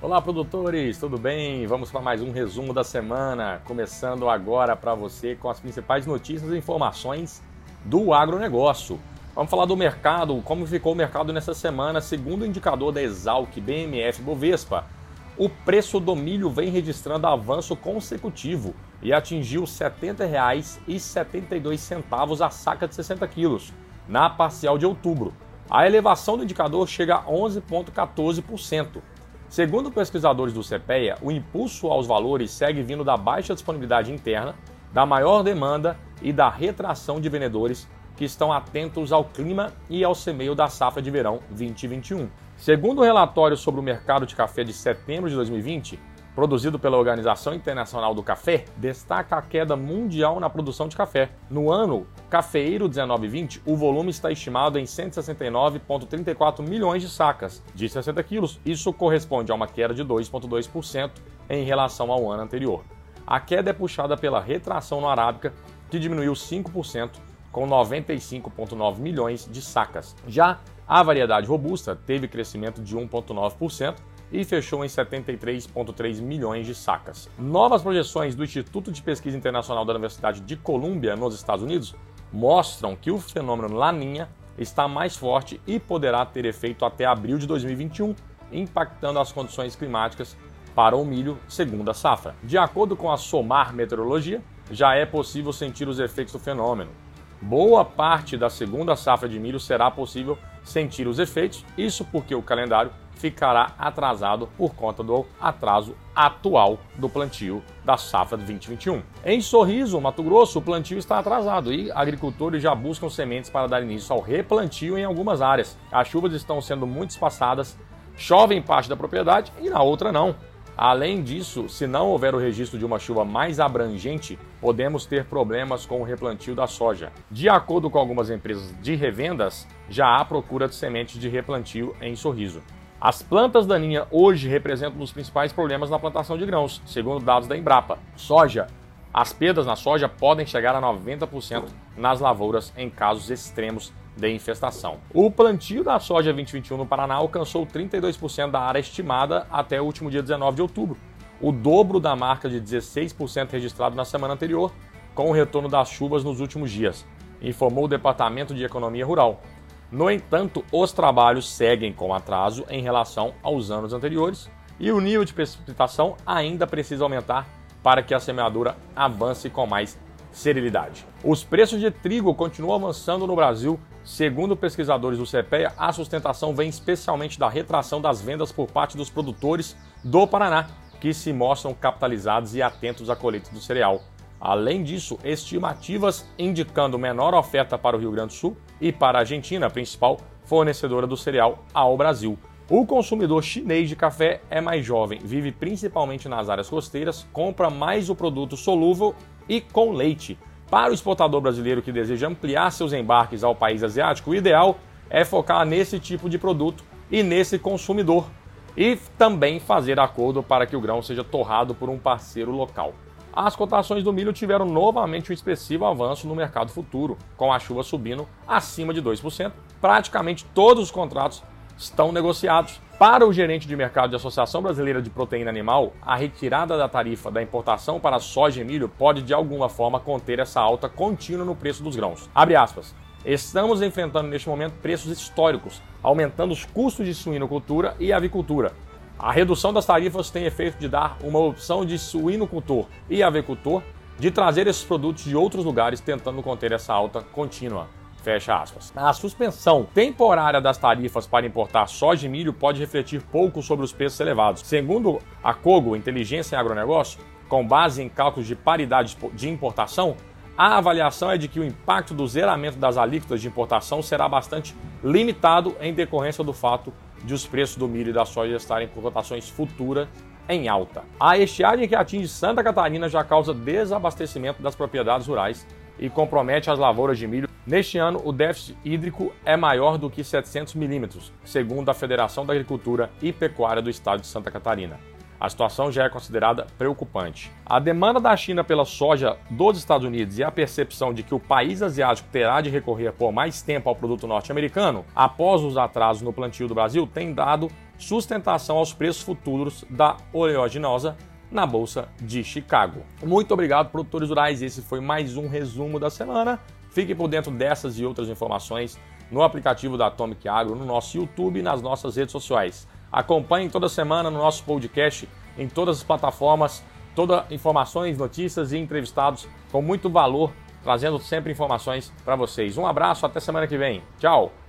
Olá, produtores, tudo bem? Vamos para mais um resumo da semana, começando agora para você com as principais notícias e informações do agronegócio. Vamos falar do mercado, como ficou o mercado nessa semana, segundo o indicador da Exalc BMF Bovespa. O preço do milho vem registrando avanço consecutivo e atingiu R$ 70,72 a saca de 60 quilos na parcial de outubro. A elevação do indicador chega a 11,14%. Segundo pesquisadores do CPEA, o impulso aos valores segue vindo da baixa disponibilidade interna, da maior demanda e da retração de vendedores que estão atentos ao clima e ao semeio da safra de verão 2021. Segundo o relatório sobre o mercado de café de setembro de 2020, produzido pela Organização Internacional do Café, destaca a queda mundial na produção de café. No ano cafeeiro 1920, o volume está estimado em 169,34 milhões de sacas de 60 quilos. Isso corresponde a uma queda de 2,2% em relação ao ano anterior. A queda é puxada pela retração no Arábica, que diminuiu 5%, com 95,9 milhões de sacas. Já a variedade robusta teve crescimento de 1,9%, e fechou em 73,3 milhões de sacas. Novas projeções do Instituto de Pesquisa Internacional da Universidade de Colômbia, nos Estados Unidos, mostram que o fenômeno Laninha está mais forte e poderá ter efeito até abril de 2021, impactando as condições climáticas para o milho segundo a safra. De acordo com a SOMAR Meteorologia, já é possível sentir os efeitos do fenômeno. Boa parte da segunda safra de milho será possível sentir os efeitos, isso porque o calendário ficará atrasado por conta do atraso atual do plantio da safra de 2021. Em Sorriso, Mato Grosso, o plantio está atrasado e agricultores já buscam sementes para dar início ao replantio em algumas áreas. As chuvas estão sendo muito espaçadas, chove em parte da propriedade e na outra não. Além disso, se não houver o registro de uma chuva mais abrangente, podemos ter problemas com o replantio da soja. De acordo com algumas empresas de revendas, já há procura de sementes de replantio em Sorriso. As plantas daninhas hoje representam um dos principais problemas na plantação de grãos, segundo dados da Embrapa. Soja. As perdas na soja podem chegar a 90% nas lavouras em casos extremos de infestação. O plantio da soja 2021 no Paraná alcançou 32% da área estimada até o último dia 19 de outubro, o dobro da marca de 16% registrado na semana anterior, com o retorno das chuvas nos últimos dias, informou o Departamento de Economia Rural. No entanto, os trabalhos seguem com atraso em relação aos anos anteriores e o nível de precipitação ainda precisa aumentar para que a semeadura avance com mais serenidade. Os preços de trigo continuam avançando no Brasil. Segundo pesquisadores do CPEA, a sustentação vem especialmente da retração das vendas por parte dos produtores do Paraná, que se mostram capitalizados e atentos à colheita do cereal. Além disso, estimativas indicando menor oferta para o Rio Grande do Sul e para a Argentina, principal fornecedora do cereal ao Brasil. O consumidor chinês de café é mais jovem, vive principalmente nas áreas costeiras, compra mais o produto solúvel e com leite. Para o exportador brasileiro que deseja ampliar seus embarques ao país asiático, o ideal é focar nesse tipo de produto e nesse consumidor, e também fazer acordo para que o grão seja torrado por um parceiro local as cotações do milho tiveram novamente um expressivo avanço no mercado futuro, com a chuva subindo acima de 2%. Praticamente todos os contratos estão negociados. Para o gerente de mercado da Associação Brasileira de Proteína Animal, a retirada da tarifa da importação para soja e milho pode de alguma forma conter essa alta contínua no preço dos grãos. Abre aspas. Estamos enfrentando neste momento preços históricos, aumentando os custos de suinocultura e avicultura, a redução das tarifas tem efeito de dar uma opção de suinocultor e avicultor de trazer esses produtos de outros lugares tentando conter essa alta contínua. Fecha aspas. A suspensão temporária das tarifas para importar soja e milho pode refletir pouco sobre os preços elevados. Segundo a Cogo Inteligência em Agronegócio, com base em cálculos de paridade de importação, a avaliação é de que o impacto do zeramento das alíquotas de importação será bastante limitado em decorrência do fato de os preços do milho e da soja estarem com cotações futuras em alta. A estiagem que atinge Santa Catarina já causa desabastecimento das propriedades rurais e compromete as lavouras de milho. Neste ano, o déficit hídrico é maior do que 700 milímetros, segundo a Federação da Agricultura e Pecuária do Estado de Santa Catarina. A situação já é considerada preocupante. A demanda da China pela soja dos Estados Unidos e a percepção de que o país asiático terá de recorrer por mais tempo ao produto norte-americano, após os atrasos no plantio do Brasil, tem dado sustentação aos preços futuros da oleaginosa na Bolsa de Chicago. Muito obrigado, produtores rurais. Esse foi mais um resumo da semana. Fique por dentro dessas e outras informações no aplicativo da Atomic Agro, no nosso YouTube e nas nossas redes sociais. Acompanhe toda semana no nosso podcast, em todas as plataformas, toda informações, notícias e entrevistados com muito valor, trazendo sempre informações para vocês. Um abraço, até semana que vem. Tchau!